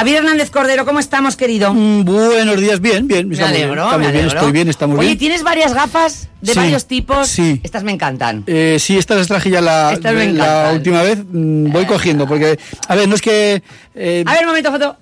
Javier Hernández Cordero, ¿cómo estamos, querido? Mm, buenos días, bien, bien. Me estamos bien, alegro, estamos me bien, alegro. estoy bien, estamos Oye, bien. ¿tienes varias gafas de Sí, varios tipos? sí. Estas me encantan. Eh, sí, estas las traje ya la, me última vez. mm, Voy cogiendo, porque, a ver, no es que... eh, A ver, un momento, foto.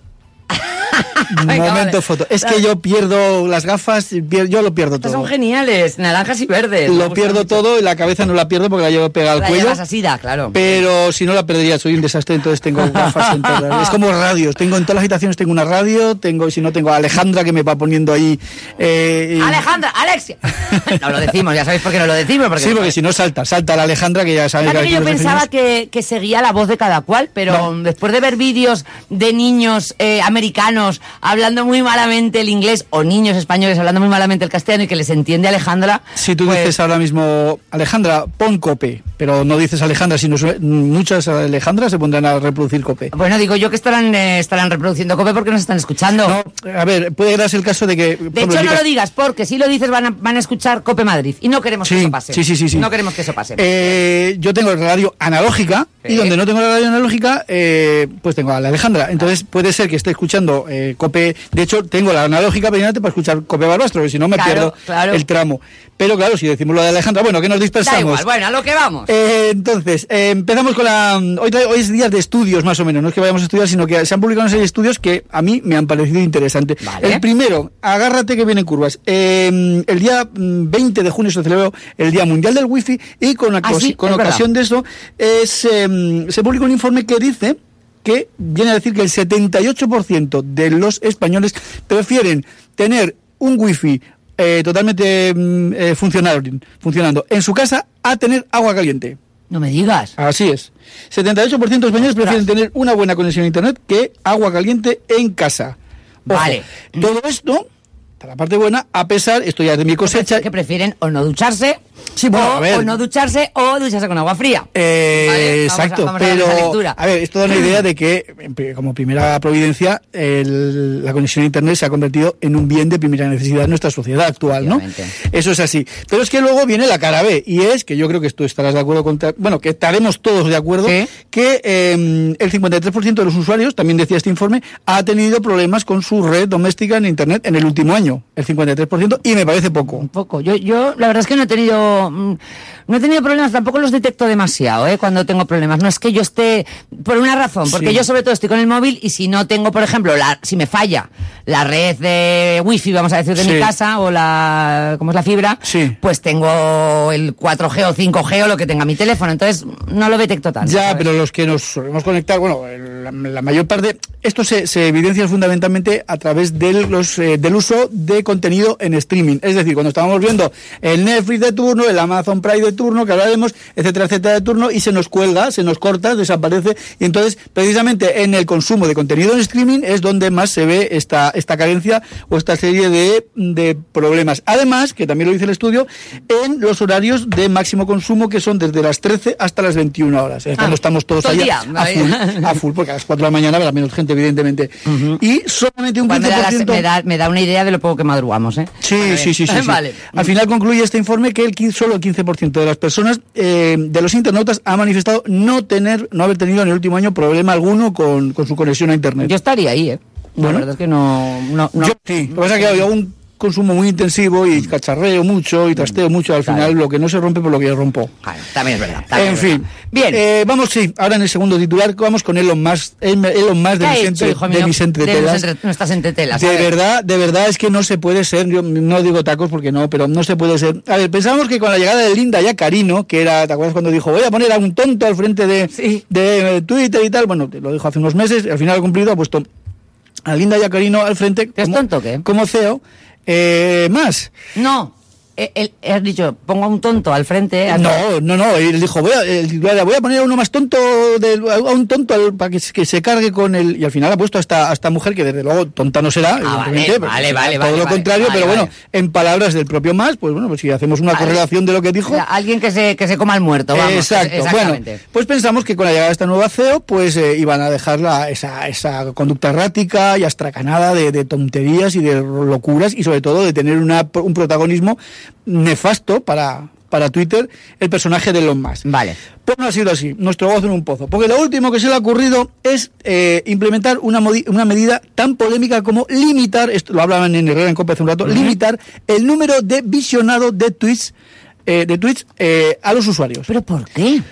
Venga, momento vale. foto. Es que yo pierdo las gafas, yo lo pierdo Estas todo. son geniales, naranjas y verdes. Lo pierdo mucho. todo y la cabeza no la pierdo porque la llevo pegada al La cuello. así, da, claro. Pero si no la perdería, soy un desastre, entonces tengo gafas en todas. Es como radios, tengo en todas las habitaciones tengo una radio, tengo, si no tengo a Alejandra que me va poniendo ahí. eh, y- Alejandra, Alexia. No lo decimos, ya sabéis por qué no lo decimos. Porque Sí, porque si no salta, salta la Alejandra que ya Fíjate a que yo pensaba que, que seguía la voz de cada cual, pero No. después de ver vídeos de niños eh, americanos hablando muy malamente el inglés o niños españoles hablando muy malamente el castellano y que les entiende Alejandra. Si tú pues, dices ahora mismo, Alejandra, pon cope, pero no dices Alejandra, sino muchas Alejandras se pondrán a reproducir cope. Bueno, digo yo que estarán, eh, estarán reproduciendo COPE porque nos están escuchando. No, a ver, puede darse el caso de que... de hecho, no lo digas, porque si lo dices van a, van a escuchar COPE Madrid y no queremos que eso pase. sí, sí, sí, sí. No queremos que eso pase. Eh, yo tengo la radio analógica Sí. y donde no tengo la radio analógica, eh, pues tengo a la Alejandra. Entonces puede ser que esté escuchando eh, Cope. De hecho, tengo la analógica precisamente para escuchar Cope Barbastro, porque si no me Claro, pierdo claro. el tramo. Pero claro, si decimos lo de Alejandra, bueno, que nos da dispersamos. igual, bueno, a lo que vamos. Eh, entonces, eh, empezamos con la... Hoy, trae- hoy es día de estudios, más o menos. No es que vayamos a estudiar, sino que se han publicado una serie de estudios que a mí me han parecido interesantes. Vale. El primero, agárrate que vienen curvas. Eh, el día mm, 20 de junio se celebró el Día Mundial del Wifi y con, Ah, ocasi- sí, con es verdad. ocasión de eso es, se publicó un informe que dice que viene a decir que el 78% de los españoles prefieren tener un wifi eh, totalmente mm, eh, funcional- funcionando en su casa a tener agua caliente. no me digas. Así es. 78% de españoles prefieren tener una buena conexión a Internet que agua caliente en casa. Ojo, Vale. Todo esto, la parte buena, a pesar, esto ya es de mi cosecha, que prefieren o no ducharse, Sí, bueno, o, a ver. o no ducharse, o ducharse con agua fría. Eh, Vale, vamos a- exacto, vamos a darle esa pero a ver, esto da una idea de que como primera providencia el- la conexión a internet se ha convertido en un bien de primera necesidad en nuestra sociedad actual, ¿no? Eso es así. Pero es que luego viene la cara B y es que yo creo que tú estarás de acuerdo con, bueno, que estaremos todos de acuerdo Sí. que eh, el 53% de los usuarios, también decía este informe, ha tenido problemas con su red doméstica en internet en el último año, el 53% y me parece poco. Un poco. Yo, yo, la verdad es que no he tenido, mm, no he tenido problemas, tampoco los detecto demasiado, ¿eh? Cuando tengo problemas. No es que yo esté, por una razón, porque Sí. yo sobre todo estoy con el móvil y si no tengo, por ejemplo, la, si me falla la red de wifi, vamos a decir, de Sí. mi casa o la, ¿cómo es la fibra? Sí. Pues tengo el 4G o 5G o lo que tenga mi teléfono, entonces no lo detecto tanto. Ya, ¿sabes? pero los que nos solemos conectar, bueno, la, la mayor parte, esto se, se evidencia fundamentalmente a través del, los, eh, del uso de contenido en streaming. Es decir, cuando estábamos viendo el Netflix de turno, el Amazon Prime de turno, que hablaremos, etcétera, etcétera de turno, y se nos cuelga, se nos corta, desaparece. Y entonces, precisamente en el consumo de contenido en streaming es donde más se ve esta, esta carencia o esta serie de, de problemas. Además, que también lo dice el estudio, en los horarios de máximo consumo, que son desde las 13 hasta las 21 horas. Es cuando Ah, estamos todos allá a full, a full, porque a las 4 de la mañana habrá menos gente, evidentemente. Y solamente un Igual me, da la- 15%... me da, me da una idea de lo poco que madrugamos, ¿eh? Sí, sí, sí, sí, sí. Vale. Al final concluye este informe que el 15 solo el 15% de las personas, eh, de los internautas, ha manifestado no tener, no haber tenido en el último año problema alguno con, con su conexión a Internet. Yo estaría ahí, ¿eh? Bueno. La verdad es que no... no, no- Yo sí. Lo que pasa es que yo hago un consumo muy intensivo y cacharreo mucho y trasteo mucho. Al final, lo que no se rompe por lo que yo rompo. Claro, también es verdad. también En es fin. verdad. Bien. Eh, vamos, sí. Ahora en el segundo titular vamos con Elon Musk, Elon Musk de, ¿Qué ha mis, hecho, entre- hijo de mío? mis De entretelas. los entre- nuestras entretelas. De verdad, de verdad es que no se puede ser, yo no digo tacos porque no, pero no se puede ser. A ver, pensábamos que con la llegada de Linda Yacarino, que era, ¿te acuerdas cuando dijo, voy a poner a un tonto al frente de, Sí. de eh, Twitter y tal? Bueno, lo dijo hace unos meses, al final ha cumplido, ha puesto a Linda Yacarino al frente ¿Que es como, tonto qué? como CEO. Eh, más, No. Eh, él, has dicho, pongo a un tonto al frente. has- No, no, no, él dijo, voy a, él, voy a poner a uno más tonto, de, a un tonto al- para que, se- que se cargue con el... Y al final ha puesto a esta, a esta mujer, que desde luego tonta no será, Ah, vale, vale, vale, todo lo contrario, pero bueno, en palabras del propio más, pues bueno, pues si hacemos una correlación de lo que dijo... O sea, alguien que se, que se coma al muerto, vamos. Exacto. Bueno, pues pensamos que con la llegada de esta nueva CEO, pues eh, iban a dejar la- esa, esa conducta errática y astracanada de, de tonterías y de locuras y sobre todo de tener una- un protagonismo nefasto para, para Twitter el personaje de Elon Musk. Vale. Pues no ha sido así, nuestro gozo en un pozo. Porque lo último que se le ha ocurrido es eh, implementar una, una medida tan polémica como limitar, esto lo hablaban en Herrera en Copa hace un rato, limitar el número de visionado de tweets, eh, de tweets eh, a los usuarios. ¿Pero por qué?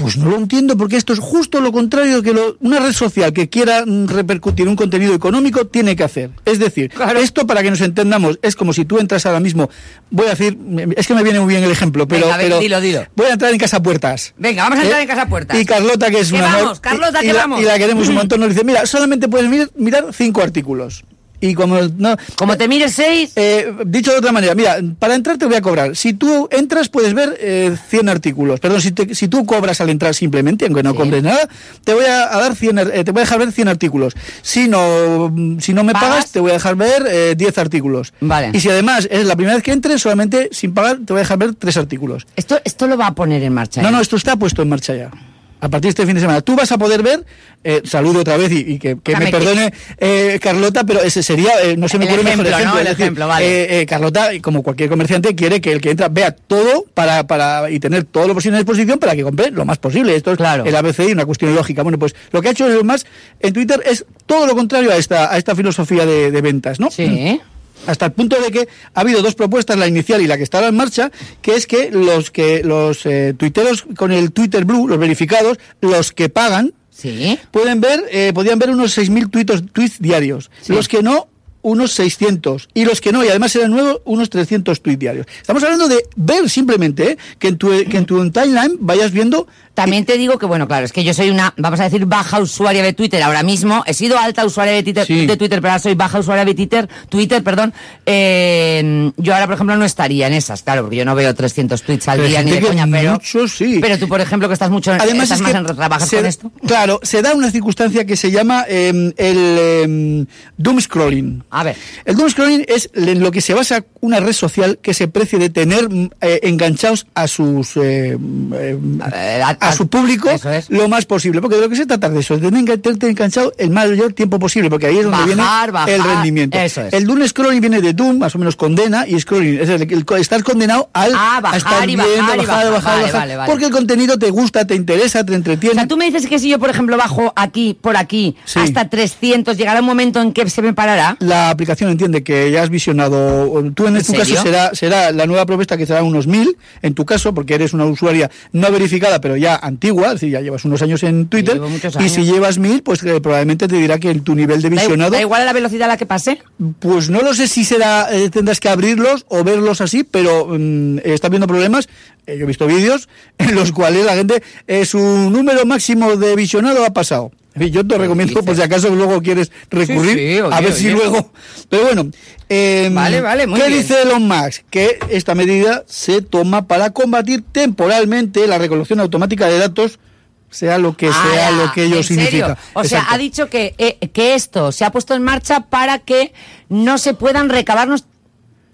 Pues no lo entiendo porque esto es justo lo contrario que lo- una red social que quiera mm, repercutir un contenido económico tiene que hacer. Es decir, esto para que nos entendamos es como si tú entras ahora mismo, voy a decir, es que me viene muy bien el ejemplo, pero, Venga, ven, pero dilo, dilo. voy a entrar en casa puertas. Venga, vamos a entrar en Casa Puertas. Y Carlota, que es ¿Qué una vamos? amor, Carlota, y, ¿qué y la, vamos? y la queremos un montón, nos dice, mira, solamente puedes mirar, mirar cinco artículos. Y como no, Como te mires seis, eh, dicho de otra manera, mira, para entrar te voy a cobrar. Si tú entras puedes ver eh, 100 artículos. Perdón, si, te- si tú cobras al entrar simplemente, aunque no Sí. compres nada, te voy a, dar 100, ar- eh, te voy a dejar ver 100 artículos. Si no, mm, si no me ¿Pagas? pagas, te voy a dejar ver eh, 10 artículos. Vale. Y si además es la primera vez que entres, solamente sin pagar, te voy a dejar ver 3 artículos. esto, esto lo va a poner en marcha. No, ¿eh? no, esto está puesto en marcha ya. A partir de este fin de semana. Tú vas a poder ver, eh, saludo otra vez y, y que, que me perdone eh, Carlota, pero ese sería, eh, no se me El ocurre mejor ejemplo, ejemplo. ¿no? El decir, ejemplo, vale. Carlota, como cualquier comerciante, quiere que el que entra vea todo para, para y tener todo lo posible en disposición para que compre lo más posible. Esto es Claro. el ABC y una cuestión lógica. Bueno, pues lo que ha hecho Musk en Twitter es todo lo contrario a esta, a esta filosofía de, de ventas, ¿no? Sí. Hasta el punto de que ha habido dos propuestas, la inicial y la que está en marcha, que es que los que los eh, tuiteros con el Twitter Blue, los verificados, los que pagan, Sí. pueden ver, eh, podían ver unos 6.000 tuitos, tweets diarios. Sí. Los que no, unos 600. Y los que no, y además eran nuevos, unos 300 tweets diarios. Estamos hablando de ver simplemente, eh, que, en tu, que en tu timeline vayas viendo... También te digo que, bueno, claro, es que yo soy una, vamos a decir, baja usuaria de Twitter ahora mismo. He sido alta usuaria de Twitter, Sí. de Twitter pero ahora soy baja usuaria de Twitter, Twitter, perdón. Eh, yo ahora, por ejemplo, no estaría en esas, claro, porque yo no veo 300 tweets al Pero día ni de coña, pero... muchos sí. Pero tú, por ejemplo, que estás mucho, Además estás es más que en trabajas se- con esto. Claro, se da una circunstancia que se llama eh, el eh, doom scrolling. A ver. El doom scrolling es en lo que se basa una red social que se precie de tener eh, enganchados a sus eh, mm, eh, a- a, a- su público es. lo más posible, porque de lo que se trata de eso, de tenerte enganchado el mayor tiempo posible, porque ahí es donde Bajar, viene bajar, el rendimiento. eso es. El doom scrolling viene de doom, más o menos condena, y scrolling es el, el- estar condenado al Ah, a bajar estar y viendo, bajar y bajar. bajar, Vale, bajar, vale, vale. porque el contenido te gusta, te interesa, te entretiene. O sea, tú me dices que si yo, por ejemplo, bajo aquí, por aquí, Sí. hasta 300, llegará un momento en que se me parará. la aplicación entiende que ya has visionado, tú en, ¿En tu serio? caso será, será la nueva propuesta que será unos mil, en tu caso, porque eres una usuaria no verificada, pero ya antigua, es decir, ya llevas unos años en Twitter, y si llevas mil, pues eh, probablemente te dirá que en tu nivel de visionado, da igual a la velocidad a la que pase. pues no lo sé si será, eh, tendrás que abrirlos o verlos así, pero mm, está viendo problemas, eh, yo he visto vídeos en los cuales la gente, su número máximo de visionado ha pasado. Yo te recomiendo, por si acaso luego quieres recurrir, sí, oye, a ver si oye. luego. Pero bueno, eh, Vale, vale, muy ¿qué bien. dice Elon Musk? Que esta medida se toma para combatir temporalmente la recolección automática de datos, sea lo que sea lo que ello ¿En serio? significa. O sea, ha dicho que, eh, que esto se ha puesto en marcha para que no se puedan recabarnos.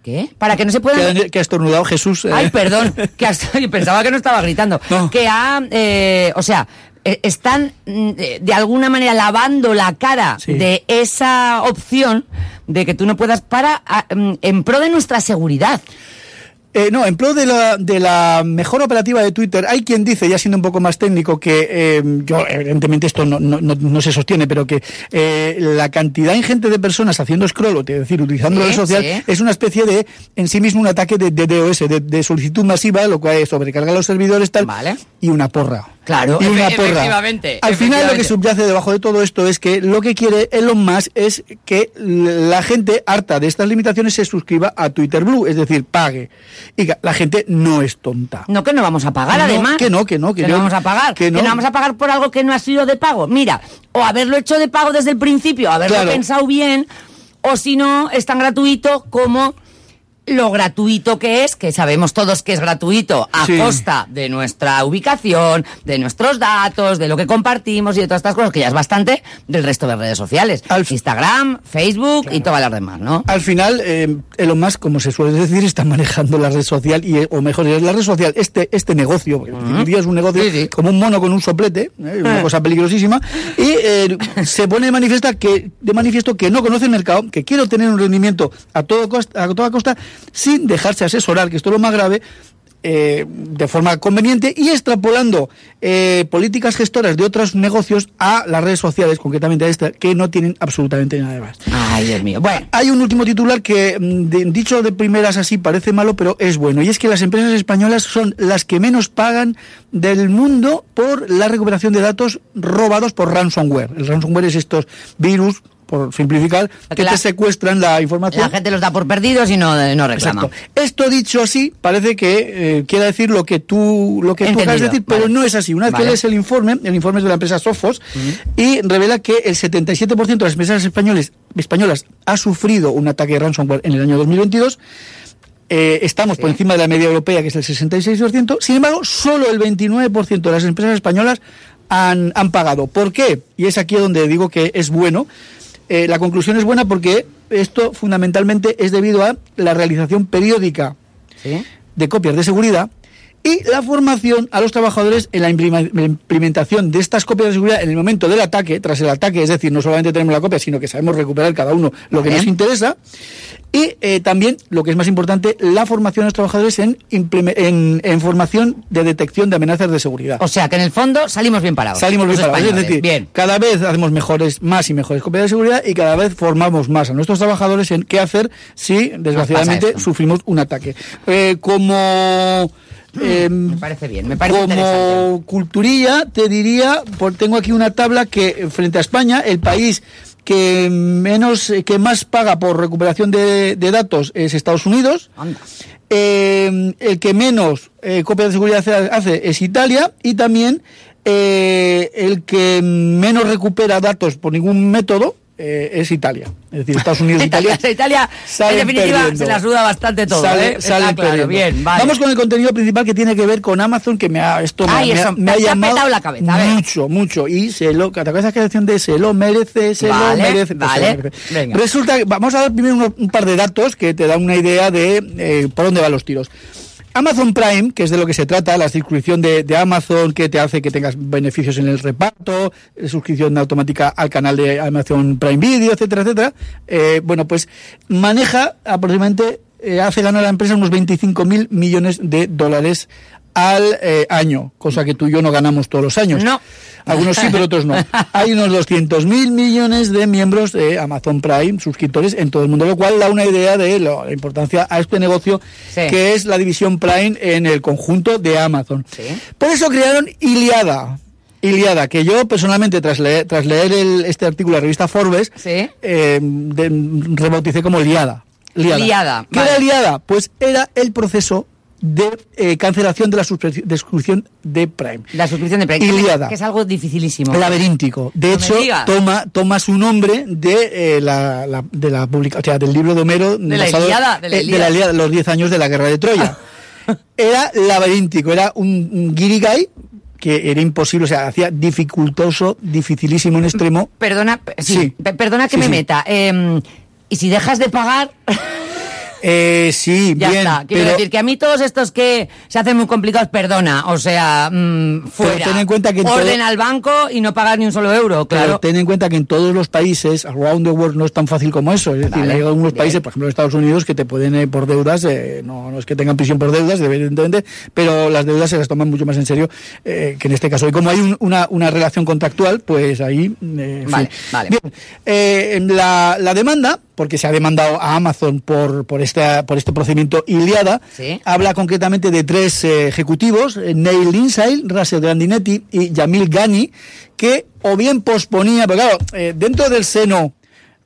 ¿Qué? Para que no se puedan. que, ha- estornudado Jesús. eh, Ay, perdón, que hasta- pensaba que no estaba gritando. No. Que ha, eh, o sea, están mm, de, alguna manera lavando la cara Sí. de esa opción de que tú no puedas para a- mm, en pro de nuestra seguridad. Eh, no, en pro de la, de la mejor operativa de Twitter, hay quien dice, ya siendo un poco más técnico, que eh, yo, evidentemente esto no, no, no, no se sostiene, pero que eh, la cantidad ingente de personas haciendo scroll, es decir, utilizando la red social, sí. es una especie de, en sí mismo, un ataque de, de DOS, de, de solicitud masiva, lo cual sobrecarga los servidores, tal, Vale. Y una porra. Claro, y una porra. efectivamente, Al final lo que subyace debajo de todo esto es que lo que quiere Elon Musk es que la gente harta de estas limitaciones se suscriba a Twitter Blue, es decir, pague. Y que la gente no es tonta. No, que no vamos a pagar, No, además. que no, que no, que no yo- vamos a pagar. que Que no. no. vamos a pagar por algo que no ha sido de pago. Mira, o haberlo hecho de pago desde el principio, haberlo Claro. pensado bien, o si no, es tan gratuito como lo gratuito que es, que sabemos todos que es gratuito, a Sí. costa de nuestra ubicación, de nuestros datos, de lo que compartimos y de todas estas cosas, que ya es bastante del resto de redes sociales. Al- Instagram, Facebook y todas las demás, ¿no? Al final, eh, Elon Musk, como se suele decir, está manejando la red social, y, o mejor, es la red social, este, este negocio, porque día es un negocio Sí, sí. como un mono con un soplete, eh, una Eh. cosa peligrosísima, y eh, se pone de, manifiesta que, de manifiesto que no conoce el mercado, que quiere obtener un rendimiento a, todo costa, a toda costa, sin dejarse asesorar, que esto es lo más grave, eh, de forma conveniente y extrapolando eh, políticas gestoras de otros negocios a las redes sociales, concretamente a esta, que no tienen absolutamente nada de más. Ay, Dios mío. Bueno, Hay un último titular que, mm, de- dicho de primeras así, parece malo, pero es bueno. Y es que las empresas españolas son las que menos pagan del mundo por la recuperación de datos robados por ransomware. El ransomware es estos virus, por simplificar, Que que la- te secuestran la información. la gente los da por perdidos y no, no reclama. Exacto. Esto dicho así, parece que eh, quiera decir lo que tú lo que tú acabas de Entendido, decir, pero no es así. Una vez Vale. que lees el informe, el informe es de la empresa Sophos, y revela que el 77% de las empresas españoles, españolas ha sufrido un ataque de ransomware en el año 2022. Eh, estamos por encima de la media europea, que es el 66%. Sin embargo, solo el 29% de las empresas españolas han, han pagado. ¿Por qué? Y es aquí donde digo que es bueno. Eh, la conclusión es buena porque esto fundamentalmente es debido a la realización periódica ¿Sí? de copias de seguridad y la formación a los trabajadores en la implementación de estas copias de seguridad en el momento del ataque, tras el ataque, es decir, no solamente tenemos la copia, sino que sabemos recuperar cada uno lo que nos interesa. Y eh, también, lo que es más importante, la formación a los trabajadores en, en, en formación de detección de amenazas de seguridad. O sea que en el fondo salimos bien parados. Salimos bien parados. Es decir, bien. cada vez hacemos mejores, más y mejores copias de seguridad y cada vez formamos más a nuestros trabajadores en qué hacer si, desgraciadamente, sufrimos un ataque. Eh, como... eh, Me parece bien, me parece como culturilla, te diría, por, tengo aquí una tabla que eh, frente a España, el país que menos, eh, que más paga por recuperación de, de datos es Estados Unidos. Anda. Eh, el que menos eh, copias de seguridad hace, hace es Italia y también eh, el que menos recupera datos por ningún método eh, es Italia. Es decir, Estados Unidos y Italia. Italia, en definitiva, perdiendo. se la suda bastante todo. Sale- ¿eh? Claro, bien, vale. Vamos con el contenido principal que tiene que ver con Amazon, que me ha, esto me, Ay, me ha- eso, me ha te ha llamado la cabeza, a ver. mucho, mucho. Y se lo, ¿te acuerdas canción de se lo merece, se Vale, lo merece? Pues vale, lo merece. venga. Resulta que vamos a dar primero un par de datos que te dan una idea de eh, por dónde van los tiros. Amazon Prime, que es de lo que se trata, la suscripción de, Amazon que te hace que tengas beneficios en el reparto, eh, suscripción automática al canal de Amazon Prime Video, etcétera, etcétera. Eh, bueno, pues maneja aproximadamente, eh, hace ganar a la empresa unos 25 mil millones de dólares al eh, año, cosa que tú y yo no ganamos todos los años. No. Algunos sí, pero otros no. Hay unos 200 mil millones de miembros de Amazon Prime, suscriptores en todo el mundo, lo cual da una idea de la importancia a este negocio Sí. que es la división Prime en el conjunto de Amazon. Sí. Por eso crearon Iliada. Iliada, que yo personalmente, tras leer, tras leer el- este artículo de la revista Forbes, Sí. eh, de- rebauticé como Liada. Liada. Liada, ¿Qué vale. era Liada? Pues era el proceso de eh, cancelación de la suscri- de suscripción de Prime. La suscripción de Prime, Iliada. que es algo dificilísimo. Laberíntico. De No hecho, toma, toma su nombre de eh, la, la- de la publica, o sea, del libro de Homero De la Ilíada, de la eh, Ilíada. Ilíada, los 10 años de la guerra de Troya. era laberíntico, era un, un guirigay que era imposible, o sea, hacía dificultoso, dificilísimo en extremo. Perdona, sí, Sí. pe- perdona que Sí, me meta. eh, y si dejas de pagar, Eh, sí, ya bien, está. Quiero pero, decir que a mí todos estos que se hacen muy complicados, perdona. O sea, mm, fuera. ten en cuenta que en Orden todo- al banco y no pagar ni un solo euro, pero claro. ten en cuenta que en todos los países, around the world, no es tan fácil como eso. Es decir, hay algunos bien. países, por ejemplo, en Estados Unidos, que te pueden eh, por deudas, eh, no, no es que tengan prisión por deudas, evidentemente, pero las deudas se las toman mucho más en serio eh, que en este caso. Y como hay un- una, una relación contractual, pues ahí. eh, Vale, vale. Bien, la, la demanda, porque se ha demandado a Amazon por, por, esta, por este procedimiento Iliada, Sí. habla concretamente de tres eh, ejecutivos, eh, Neil Lindsay, Russell Grandinetti y Yamil Ghani, que o bien posponía, pero claro, eh, dentro del seno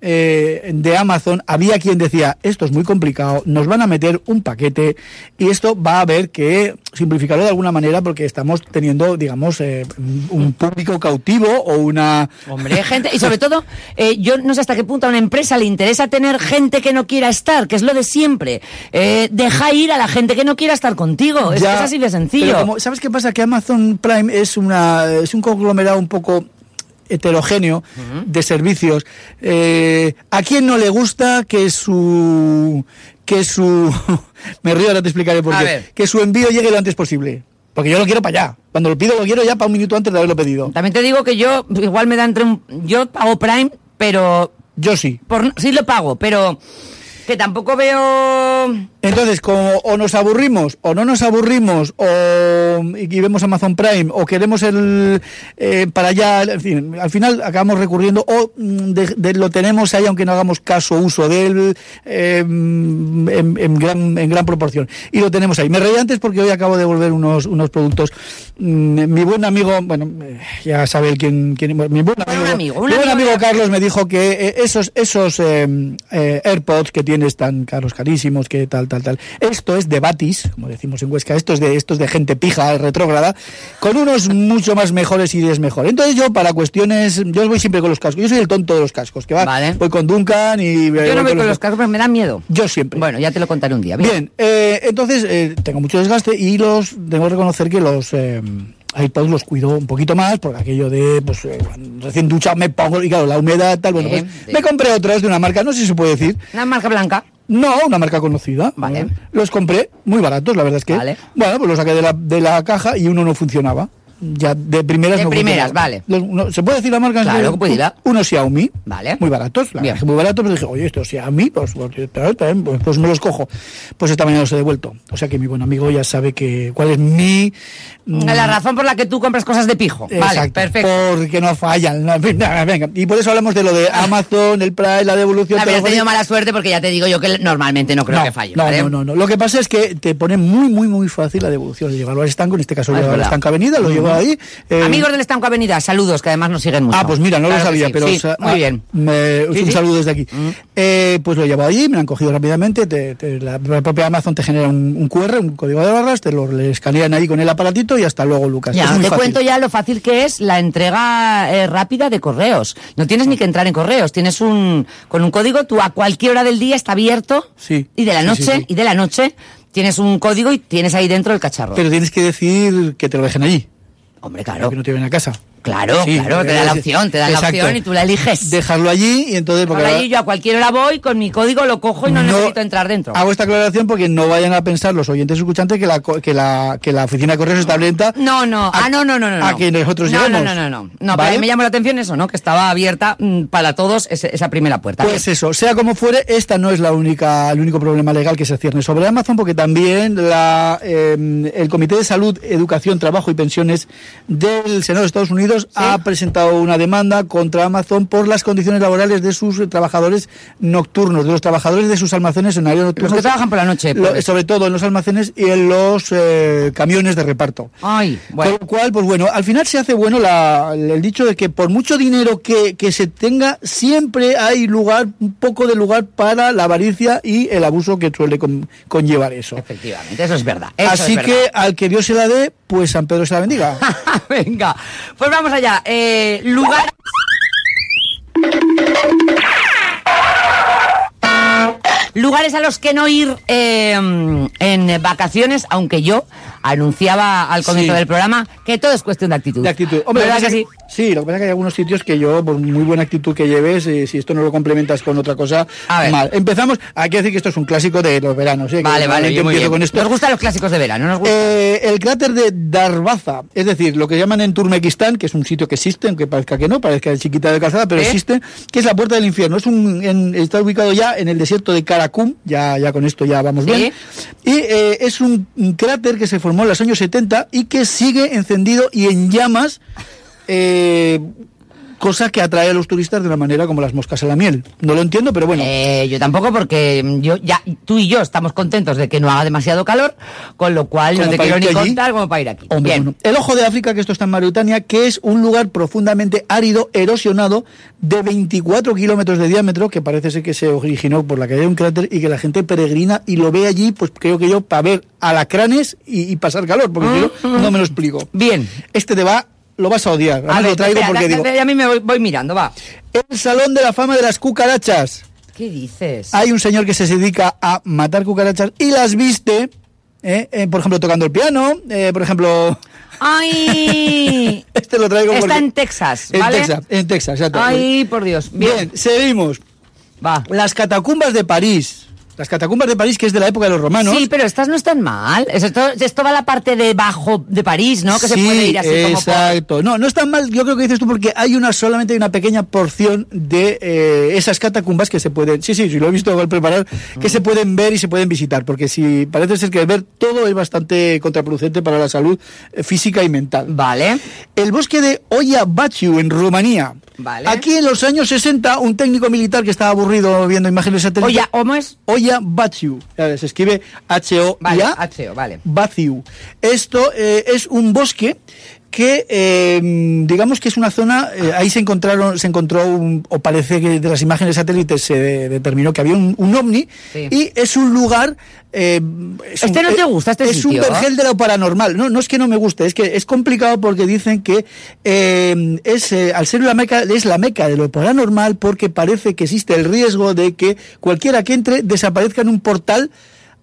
eh, de Amazon, había quien decía, esto es muy complicado, nos van a meter un paquete y esto va a haber que simplificarlo de alguna manera porque estamos teniendo, digamos, eh, un público cautivo o una... Hombre, gente, y sobre todo, eh, yo no sé hasta qué punto a una empresa le interesa tener gente que no quiera estar, que es lo de siempre. Eh, deja ir a la gente que no quiera estar contigo, es, que Ya, es así de sencillo. como- ¿Sabes qué pasa? Que Amazon Prime es, una, es un conglomerado un poco heterogéneo de servicios. Eh, ¿A quién no le gusta que su... que su... me río, ahora te explicaré por qué. Que su envío llegue lo antes posible. Porque yo lo quiero para allá. Cuando lo pido, lo quiero ya para un minuto antes de haberlo pedido. También te digo que yo igual me da entre un... Yo pago Prime, pero... Yo sí. Por, sí lo pago, pero que tampoco veo... Entonces, como o nos aburrimos o no nos aburrimos o y vemos Amazon Prime o queremos el eh, para allá, en fin, al final acabamos recurriendo o mm, de, de- lo tenemos ahí aunque no hagamos caso uso de él eh, mm, en, en gran en gran proporción y lo tenemos ahí. Me reí antes porque hoy acabo de volver unos unos productos. Mm, mi buen amigo, bueno, eh, ya sabe el quién, quién mi buen amigo, amigo, un mi buen amigo Carlos me dijo que eh, esos esos eh, AirPods que tienes tan caros, carísimos, que tal, tal, tal. Esto es de Batis, como decimos en Huesca, esto es de, esto es de gente pija, retrógrada, con unos mucho más mejores y es mejor. Entonces yo, para cuestiones, yo voy siempre con los cascos. Yo soy el tonto de los cascos, que va, Vale. voy con Duncan y... Yo no voy con los cascos, pero me da miedo. Yo siempre. Bueno, ya te lo contaré un día. Bien. Bien, eh, entonces eh, tengo mucho desgaste y los tengo que reconocer que los eh, iPods los cuido un poquito más porque aquello de pues eh, recién duchado me pongo y claro la humedad tal bueno Bien, pues me compré otros de una marca no sé si se puede decir Una marca blanca. no una marca conocida Vale. los compré muy baratos la verdad es que Vale. bueno pues los saqué de la, de la caja y uno no funcionaba ya de primeras De no primeras, vale. Los- se puede decir la marca Claro que puede ir, unos Xiaomi Vale. muy baratos la Bien. muy baratos pues dije oye estos Xiaomi pues, pues, pues, pues, me los cojo pues esta mañana los he devuelto o sea que mi buen amigo ya sabe que cuál es mi mm, La razón por la que tú compras cosas de pijo. Vale, Exacto, perfecto. porque no fallan no, venga y por eso hablamos de lo de Amazon el Prime la devolución La habías tenido mala suerte porque ya te digo yo que normalmente no creo no, que falle. no, ¿vale? no, no, no. Lo que pasa es que te pone muy, muy, muy fácil la devolución. Llevarlo al estanco, en este caso Ah, llevarlo al estanco Avenida, lo llevo ahí. eh, Amigos del Estanco Avenida, saludos, que además nos siguen mucho. Ah, pues mira, no Claro lo sabía, sí, pero sí, muy ah, bien. me- Sí, un saludo desde aquí. Eh, pues lo he llevado allí, me lo han cogido rápidamente. te- te- la, la propia Amazon te genera un, un QR, un código de barras, te lo escanean ahí con el aparatito y hasta luego, Lucas. Ya, te fácil. cuento ya lo fácil que es la entrega eh, rápida de correos. No tienes ni que entrar en correos, tienes un con un código, tú a cualquier hora del día está abierto Sí, y de la noche y de la noche tienes un código y tienes ahí dentro el cacharro. Pero tienes que decir que te lo dejen allí, Hombre, claro. que no te ven a casa. Claro, Sí, claro, te da la opción, te da la opción y tú la eliges. Dejarlo allí y entonces... porque allí yo a cualquier hora voy, con mi código lo cojo y no, necesito entrar dentro. Hago esta aclaración porque no vayan a pensar los oyentes escuchantes que la, que la, que la oficina de correos está abierta. No, no, a- ah, no, no, no, no. A que nosotros no, lleguemos. No, no, no, no. No, ¿Vale? pero me llamó la atención eso, ¿no? Que estaba abierta mm, para todos esa primera puerta. Pues eso, sea como fuere, esta no es la única, el único problema legal que se cierne sobre Amazon, porque también la, eh, el Comité de Salud, Educación, Trabajo y Pensiones del Senado de Estados Unidos ha presentado una demanda contra Amazon por las condiciones laborales de sus trabajadores nocturnos, de los trabajadores de sus almacenes en áreas Los nocturnos. que trabajan por la noche. Lo- pues. sobre todo en los almacenes y en los eh, camiones de reparto. Ay, bueno. Con lo cual, pues bueno, al final se hace bueno la- el dicho de que por mucho dinero que, que se tenga, siempre hay lugar, un poco de lugar para la avaricia y el abuso que suele con- conllevar eso. Efectivamente, eso es verdad. eso Así es que al que Dios se la dé, pues San Pedro se la bendiga. Venga, pues vamos allá. Eh, lugar. Lugares a los que no ir eh, en vacaciones, aunque yo anunciaba al comienzo Sí. del programa que todo es cuestión de actitud. De actitud. Hombre, ¿Verdad lo que que sí? Sí, lo que pasa es que hay algunos sitios que yo, por muy buena actitud que lleves, eh, si esto no lo complementas con otra cosa, A ver. mal. Empezamos, hay que decir que esto es un clásico de los veranos. ¿eh? Que Vale, vale, normalmente muy bien. con esto. Nos gustan los clásicos de verano, nos gusta. Eh, el cráter de Darbaza, es decir, lo que llaman en Turmequistán, que es un sitio que existe, aunque parezca que no, parezca chiquita de calzada, pero ¿Eh? existe, que es la puerta del infierno. Es un, en- está ubicado ya en el desierto de Karakum, ya, ya con esto ya vamos bien. Y eh, es un, un cráter que se formó en los años 70 y que sigue encendido y en llamas. Eh, cosa que atrae a los turistas de una manera como las moscas a la miel. No lo entiendo, pero bueno. Eh, yo tampoco, porque yo ya tú y yo estamos contentos de que no haga demasiado calor, con lo cual no te quiero ni allí. contar como para ir aquí. Hombre, Bien. bueno. El ojo de África, que esto está en Mauritania, que es un lugar profundamente árido, erosionado, de 24 kilómetros de diámetro, que parece ser que se originó por la caída de un cráter y que la gente peregrina y lo ve allí, pues creo que yo, para ver alacranes y, y pasar calor, porque no, no me lo explico. Bien. Este te va, lo vas a odiar. Ahora A ver, lo traigo espera, porque digo, a mí me voy, voy mirando, va. el Salón de la Fama de las Cucarachas. ¿Qué dices? Hay un señor que se dedica a matar cucarachas y las viste, eh, eh, por ejemplo, tocando el piano, eh, por ejemplo... ¡Ay! Este lo traigo Está porque- en Texas, En. Texas, en Texas, exacto. ¡Ay, por Dios! Bien, Bien, seguimos. va. Las catacumbas de París. Las catacumbas de París, que es de la época de los romanos. Sí, pero estas no están mal. Es Esto, esto va a la parte de bajo de París, ¿no? Que se Sí, puede ir así como por... exacto. No, no es tan mal, yo creo que dices tú, porque hay una solamente una pequeña porción de eh, esas catacumbas que se pueden, sí, sí, sí, lo he visto al preparar, que se pueden ver y se pueden visitar, porque si parece ser que ver todo es bastante contraproducente para la salud eh, física y mental. Vale. El bosque de Oya Baciu, en Rumanía. Vale. Aquí en los años 60, un técnico militar que estaba aburrido viendo imágenes satélites. Oye, ¿cómo es? Oya Baciu. Eh, Se escribe H-O-I-A. Vale, H-O, vale. Baciu. Esto eh, es un bosque que eh, digamos que es una zona eh, ahí se encontraron se encontró un- o parece que de las imágenes satélites se de- determinó que había un, un ovni Sí. y es un lugar eh, es ¿Este un- no te eh, gusta, este es un vergel de lo paranormal no no es que no me guste es que es complicado porque dicen que eh, es eh, al ser la meca es la meca de lo paranormal porque parece que existe el riesgo de que cualquiera que entre desaparezca en un portal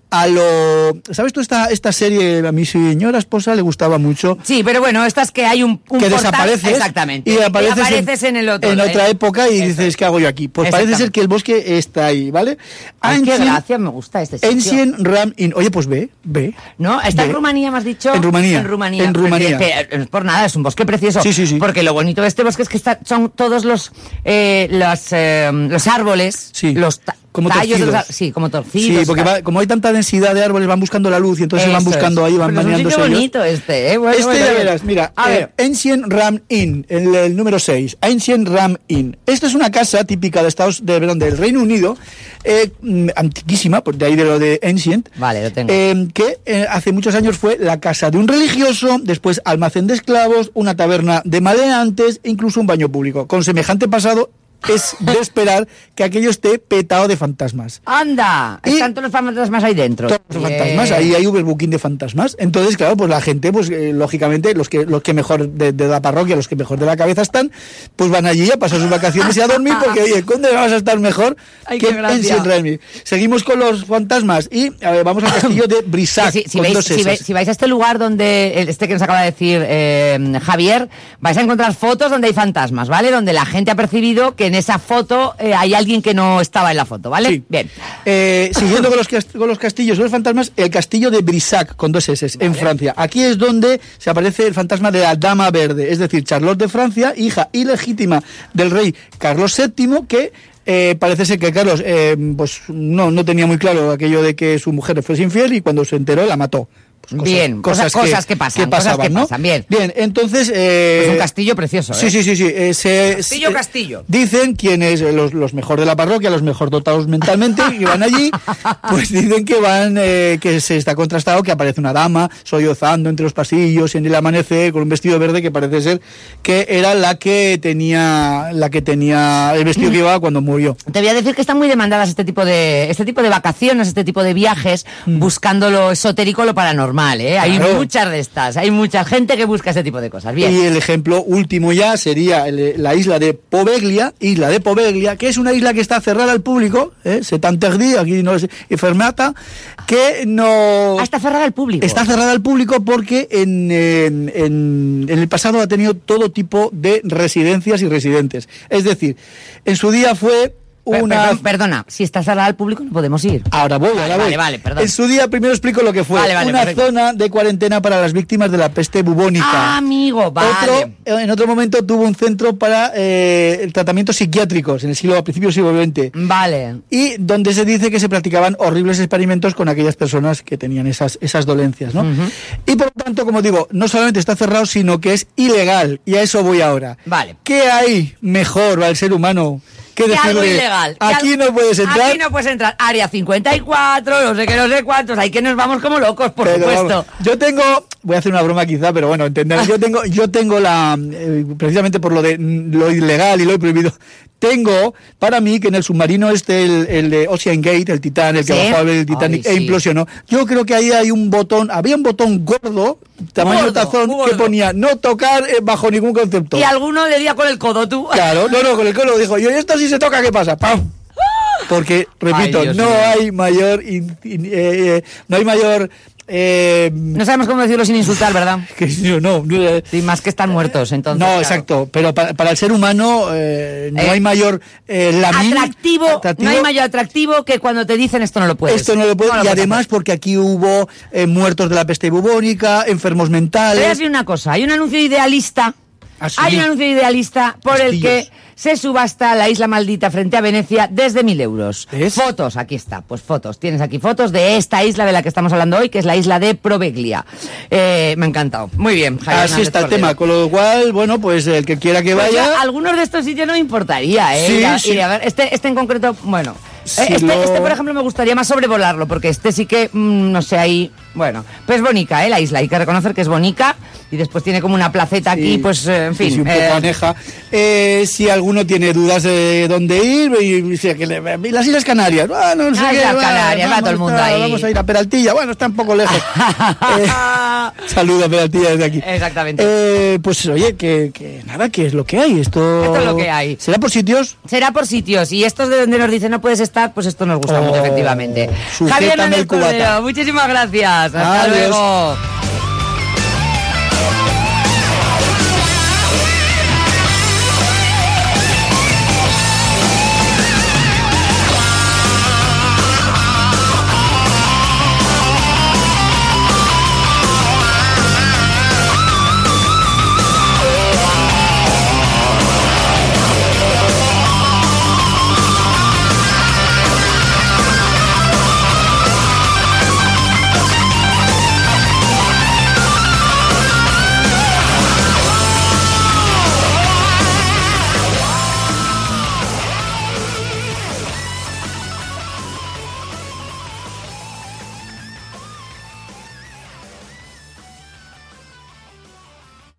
a lo sabes tú esta esta serie a mi señora esposa le gustaba mucho Sí, pero bueno, estas que hay un, un que desapareces Exactamente. y apareces, apareces en, el otro. en ¿eh? otra época y Eso. dices qué hago yo aquí pues parece ser que el bosque está ahí vale Ay, qué Ancient- gracia, me gusta este sitio. Ancient Ram Inn. oye pues ve ve ¿No? ¿Está en. Rumanía, me has dicho? En Rumanía. En Rumanía. En Rumanía. Pero, pero, por nada, es un bosque precioso. Sí, sí, sí. Porque lo bonito de este bosque es que está- son todos los, eh, los, eh, los árboles, Sí. los Como tallos torcidos. Sí, como torcidos. Sí, porque va- como hay tanta densidad de árboles, van buscando la luz y entonces van buscando es. ahí, van es bañándose. ellos. bonito este, ¿eh? Bueno, este bueno, ya verás, mira, A eh. Ancient Ram Inn, el, el número 6, Ancient Ram Inn. Esta es una casa típica de Estados de, perdón, del Reino Unido, eh, mm, antiquísima, por de ahí de lo de Ancient. Vale, lo tengo. eh, que hace muchos años fue la casa de un religioso, después almacén de esclavos, una taberna de maleantes e incluso un baño público. Con semejante pasado es de esperar que aquello esté petado de fantasmas. ¡Anda! Y- Están todos los fantasmas ahí dentro. Todos los fantasmas, ahí hay overbooking de fantasmas. Entonces, claro, pues la gente, pues eh, lógicamente, los que los que mejor de, de la parroquia, los que mejor de la cabeza están, pues van allí a pasar sus vacaciones y a dormir, porque oye, ¿dónde vas a estar mejor Ay, que en Remy? Seguimos con los fantasmas y a ver, vamos al castillo de sí, si, veis, si, veis, si vais a este lugar donde, este que nos acaba de decir eh, Javier, vais a encontrar fotos donde hay fantasmas, ¿vale? Donde la gente ha percibido que en esa foto eh, hay alguien que no estaba en la foto, ¿vale? Sí. Bien. Eh, siguiendo con los, con los castillos los fantasmas, el castillo de Brissac, con dos S, en Francia. Aquí es donde se aparece el fantasma de la Dama Verde, es decir, Charlotte de Francia, hija ilegítima del rey Carlos VII, que eh, parece ser que Carlos eh, pues no, no tenía muy claro aquello de que su mujer le fuese infiel y cuando se enteró la mató. Pues Bien, cosas- cosas que pasan, cosas pasaban, que ¿no? pasan, bien. Bien, entonces... eh, Es un castillo precioso, ¿eh? Sí, sí, sí, sí. eh, se- Castillo, se- castillo. Dicen quienes, eh, los, los mejor de la parroquia, los mejor dotados mentalmente, que van allí, pues dicen que van, eh, que se está contrastado que aparece una dama sollozando entre los pasillos y en el amanece con un vestido verde que parece ser que era la que tenía, la que tenía el vestido que llevaba cuando murió. Te voy a decir que están muy demandadas este tipo de este tipo de vacaciones, este tipo de viajes, buscando lo esotérico, lo paranormal, ¿eh? Hay. Claro. muchas de estas, hay mucha gente que busca ese tipo de cosas. Bien. Y el ejemplo último ya sería el- la isla de Poveglia, isla de Poveglia, que es una isla que está cerrada al público, ¿eh? Setanterdí, aquí no es y Fermata, que no... Ah, está cerrada al público. Está cerrada al público porque en, en- en- en el pasado ha tenido todo tipo de residencias y residentes. Es decir, en su día fue una... perdón- perdona, si está cerrada al público no podemos ir. Ahora voy, Vale, ahora vale, voy. vale, perdón. En su día primero explico lo que fue. Vale, vale, una perfecto. zona de cuarentena para las víctimas de la peste bubónica. Ah, amigo, vale. Otro, en otro momento tuvo un centro para eh, tratamientos psiquiátricos en el siglo, a principios del siglo XX. Vale. Y donde se dice que se practicaban horribles experimentos con aquellas personas que tenían esas, esas dolencias, ¿no? Y por lo tanto, como digo, no solamente está cerrado, sino que es ilegal. Y a eso voy ahora. Vale. ¿Qué hay mejor al ser humano que Que algo ilegal. aquí algo- no puedes entrar? Aquí no puedes entrar. Área 54, no sé qué, no sé cuántos. Ahí que nos vamos como locos, por Pero supuesto. vamos, yo tengo, voy a hacer una broma quizá, pero bueno, entender. Yo tengo, yo tengo la, eh, precisamente por lo de lo ilegal y lo prohibido, tengo para mí que en el submarino este, el, el de Ocean Gate, el Titán, el que Sí. bajó a ver el Titanic Ay, e sí. implosionó. Yo creo que ahí hay un botón, había un botón gordo, tamaño Gordo, tazón, gordo. que ponía no tocar eh, bajo ningún concepto. Y alguno le dio con el codo tú. Claro, no, no, con el colo dijo, yo, ¿y esto si se toca, ¿qué pasa? ¡Pam! Porque, repito, Ay, Dios no hay mayor, in- in- eh, eh, no hay mayor, eh, No sabemos cómo decirlo sin insultar, ¿verdad? que no, no, no, eh, Sí, más que están muertos, entonces. no, claro. exacto, pero para, para el ser humano eh, no Eh, hay mayor lamín- Atractivo, atractivo. no hay mayor atractivo que cuando te dicen esto no lo puedes. Esto no lo puede, y puedes además hacer. porque aquí hubo muertos de la peste bubónica, enfermos Te voy a mentales. decir una cosa, hay un anuncio idealista, Ah, sí. hay un anuncio idealista por el que se subasta la isla maldita frente a Venecia desde mil euros. ¿Ves? Fotos, aquí está, pues fotos. Tienes aquí fotos de esta isla de la que estamos hablando hoy, que es la isla de Proveglia. Eh, me ha encantado. Muy bien, Javier Así Hernández está el Cordero. tema, con lo cual, bueno, pues el que quiera que Pues vaya. yo, algunos de estos sitios no me importaría, ¿eh? Sí, Ir a- sí. a ver. Este, este en concreto, bueno. Si Eh, este, lo- este, por ejemplo, me gustaría más sobrevolarlo, porque este sí que, mm, no sé, ahí. Bueno, pues es bonita, ¿eh? La isla, hay que reconocer que es bonita. Y después tiene como una placeta aquí, pues, eh, en fin. sí, un eh, poco aneja. Eh, si alguno tiene dudas de dónde ir, y, y si- que le- y las Islas Canarias, bueno, no sé Ah, Islas Canarias, va vamos todo el mundo a- ahí. Vamos a ir a Peraltilla, bueno, está un poco lejos. Eh, saludo a Peraltilla desde aquí. Exactamente. Eh, pues oye, que, que nada, que es lo que hay. Esto, Esto es lo que hay. ¿Será por sitios? Será por sitios. Y estos de donde nos dicen no puedes estar, pues esto nos gusta Oh, mucho, efectivamente. Javier. Cordero, muchísimas gracias. Hasta Adiós.